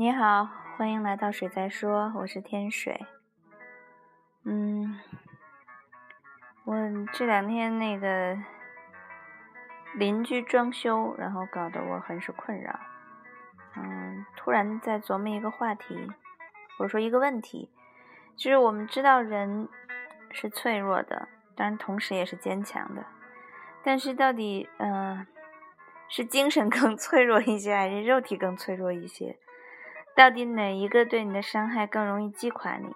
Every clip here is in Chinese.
你好，欢迎来到水在说，我是天水。嗯，我这两天那个邻居装修，然后搞得我很是困扰。嗯，突然在琢磨一个话题，或者说一个问题，就是我们知道人是脆弱的，当然同时也是坚强的，但是到底，嗯，是精神更 脆弱一些，还是肉体更脆弱一些？到底哪一个对你的伤害更容易击垮你？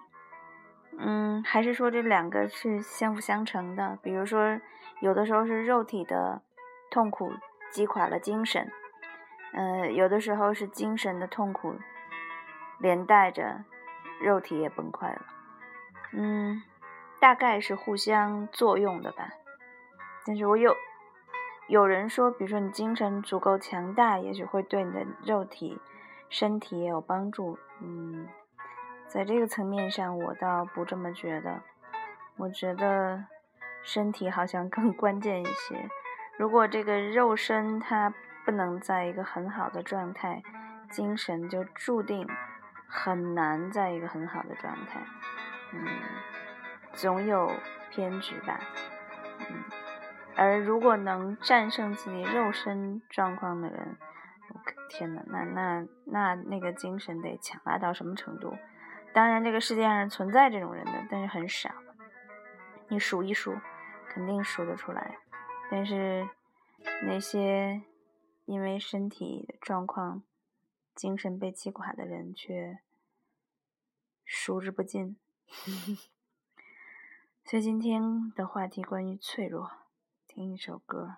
嗯，还是说这两个是相辅相成的？比如说，有的时候是肉体的痛苦击垮了精神，呃，有的时候是精神的痛苦连带着肉体也崩溃了。嗯，大概是互相作用的吧。但是我有有人说，比如说你精神足够强大，也许会对你的肉体。身体也有帮助，嗯，在这个层面上，我倒不这么觉得。我觉得身体好像更 关键一些。如果这个肉身它不能在一个很好的状态，精神就注定很难在一个很好的状态。嗯，总有偏执吧。嗯，而如果能战胜自己肉身状况的人。天呐，那那那那个精神得强大到什么程度？当然，这个世界上存在这种人的，但是很少。你数一数，肯定数得出来。但是那些因为身体状况、精神被击垮的人，却数之不尽。所以今天的话题关于脆弱，听一首歌。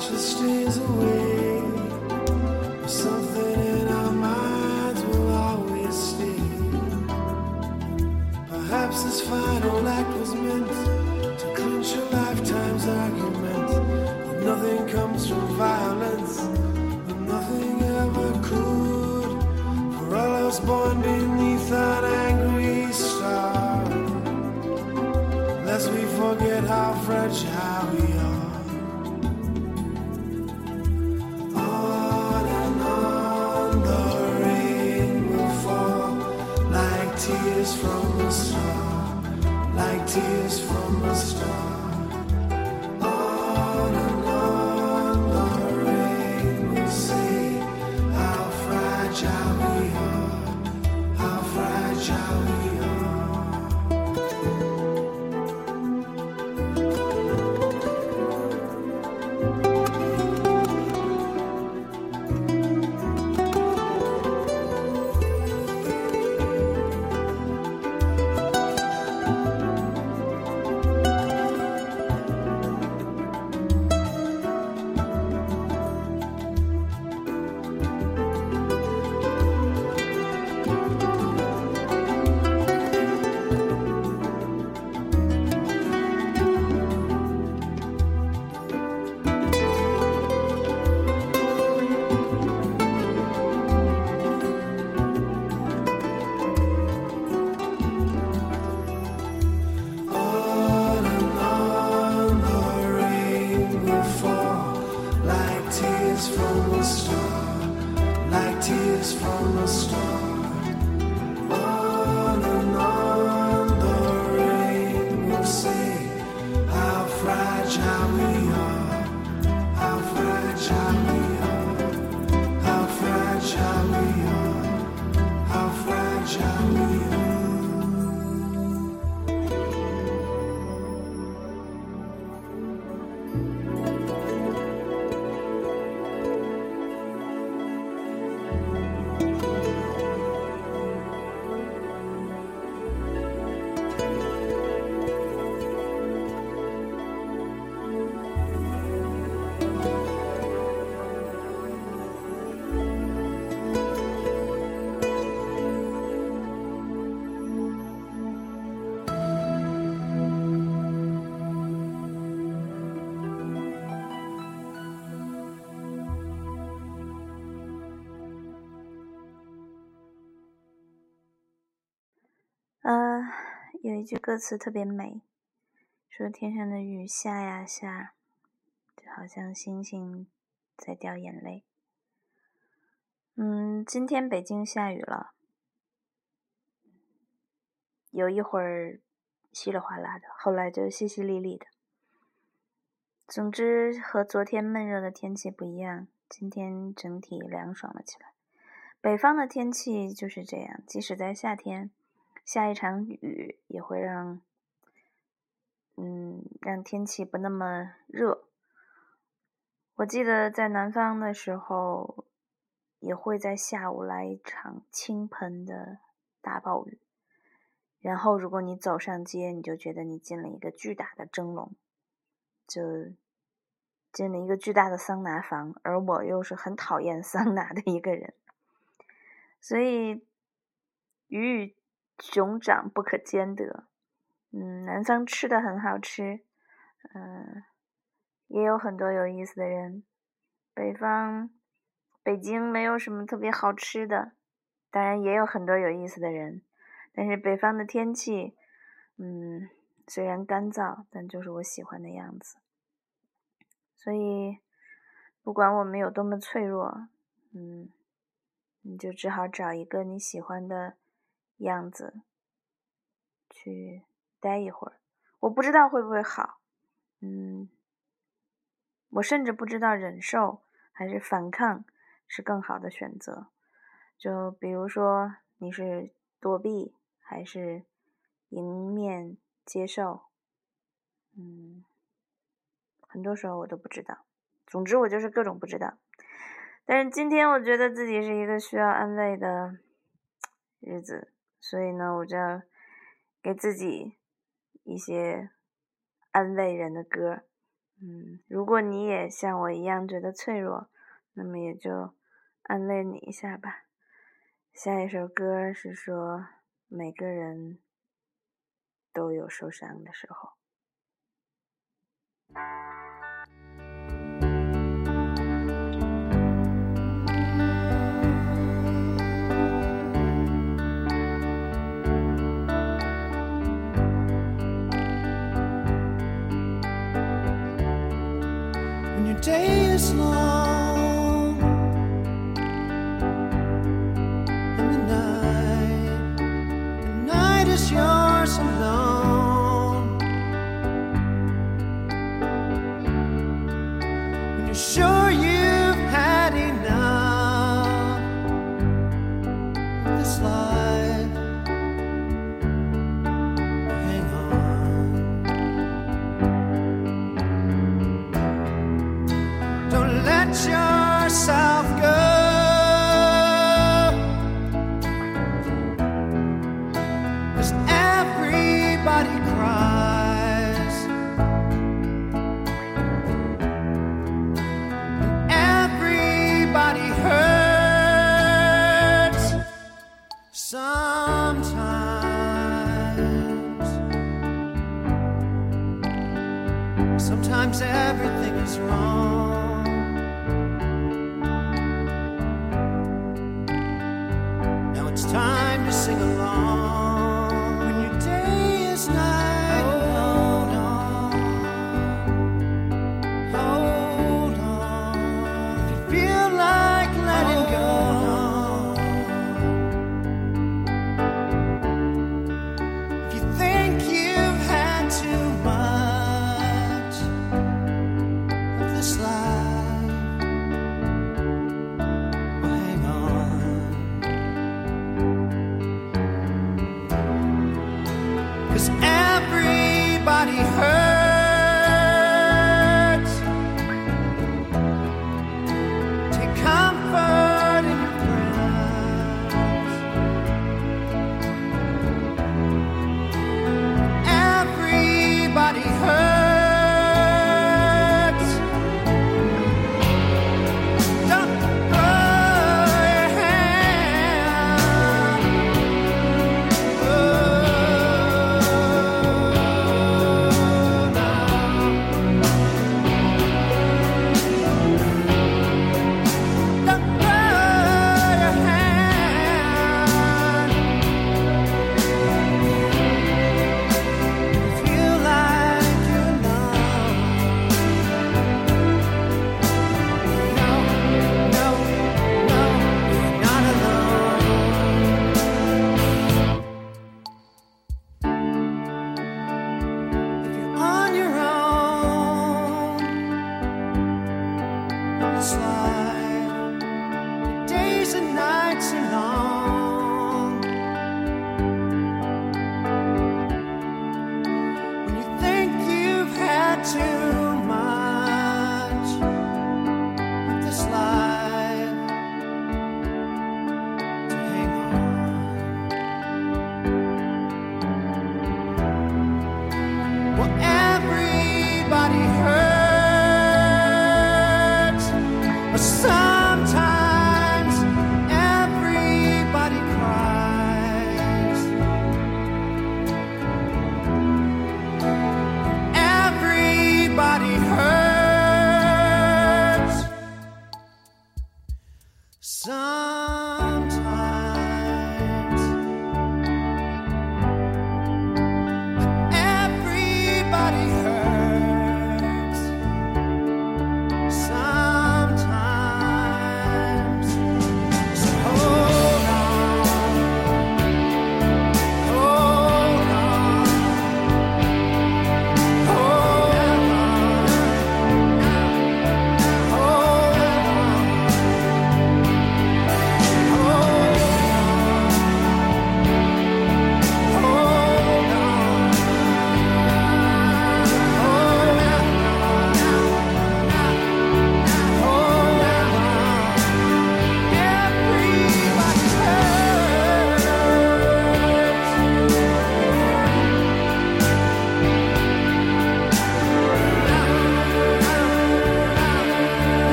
Just stays away. tears from the stars. 有一句歌词特别美，说天上的雨下呀下，就好像星星在掉眼泪。嗯，今天北京下雨了，有一会儿稀里哗啦的，后来就淅淅沥沥的。总之，和昨天闷热的天气不一样，今天整体凉爽了起来。北方的天气就是这样，即使在夏天，下一场雨也会让，嗯，让天气不那么热。我记得在南方的时候。也会在下午来一场倾盆的大暴雨，然后如果你走上街，你就觉得你进了一个巨大的蒸笼，就进了一个巨大的桑拿房，而我又是很讨厌桑拿的一个人，所以雨雨熊掌不可兼得。嗯，南方吃的很好吃，嗯，也有很多有意思的人，北方。北京没有什么特别好吃的，当然也有很多有意思的人。但是北方的天气，嗯，虽然干燥，但就是我喜欢的样子。所以，不管我们有多么脆弱，嗯，你就只好找一个你喜欢的样子去待一会儿。我不知道会不会好，嗯，我甚至不知道忍受还是反抗。是更好的选择，就比如说你是躲避还是迎面接受，嗯，很多时候我都不知道。总之我就是各种不知道。但是今天我觉得自己是一个需要安慰的日子，所以呢，我就给自己一些安慰人的歌。嗯，如果你也像我一样觉得脆弱，那么也就。安慰你一下吧。下一首歌是说，每个人都有受伤的时候。sure show you.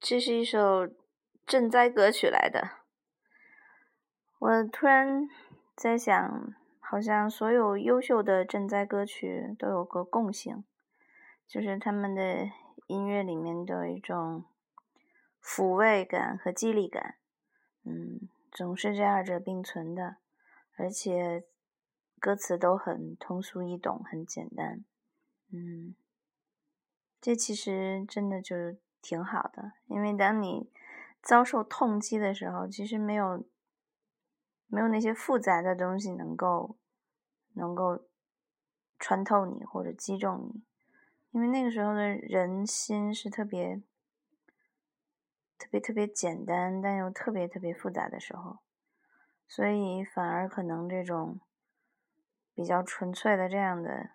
这是一首赈灾歌曲来的。我突然在想，好像所有优秀的赈灾歌曲都有个共性，就是他们的音乐里面都有一种抚慰感和激励感。嗯，总是这二者并存的，而且歌词都很通俗易懂，很简单。嗯，这其实真的就是。挺好的，因为当你遭受痛击的时候，其实没有没有那些复杂的东西能够能够穿透你或者击中你，因为那个时候的人心是特别特别特别简单，但又特别特别复杂的时候，所以反而可能这种比较纯粹的这样的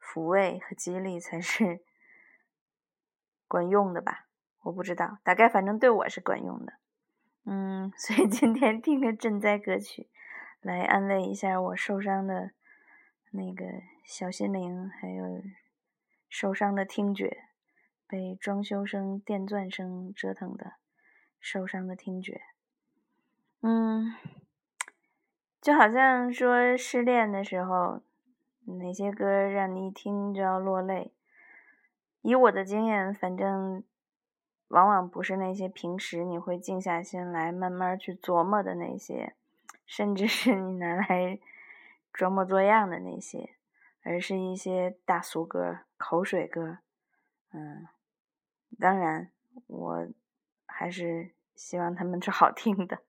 抚慰和激励才是。管用的吧，我不知道，大概反正对我是管用的，嗯，所以今天听个赈灾歌曲，来安慰一下我受伤的那个小心灵，还有受伤的听觉，被装修声、电钻声折腾的受伤的听觉，嗯，就好像说失恋的时候，哪些歌让你一听就要落泪。以我的经验，反正往往不是那些平时你会静下心来慢慢去琢磨的那些，甚至是你拿来装模作样的那些，而是一些大俗歌、口水歌。嗯，当然，我还是希望他们是好听的，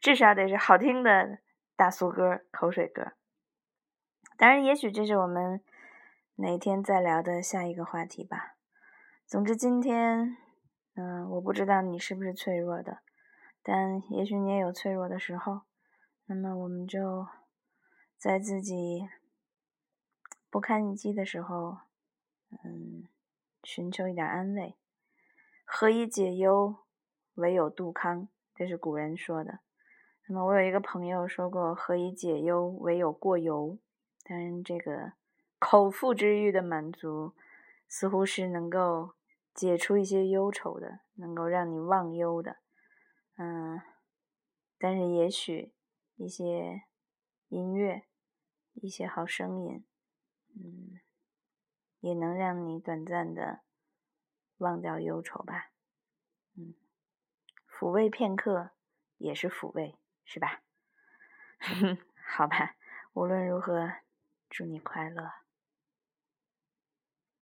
至少得是好听的大俗歌、口水歌。当然，也许这是我们哪天再聊的下一个话题吧。总之，今天，嗯，我不知道你是不是脆弱的，但也许你也有脆弱的时候。那么，我们就在自己不堪一击的时候，嗯，寻求一点安慰。何以解忧，唯有杜康，这是古人说的。那么，我有一个朋友说过：“何以解忧，唯有过犹。”当然，这个口腹之欲的满足。似乎是能够解除一些忧愁的，能够让你忘忧的，嗯，但是也许一些音乐，一些好声音，嗯，也能让你短暂的忘掉忧愁吧，嗯，抚慰片刻也是抚慰，是吧？好吧，无论如何，祝你快乐。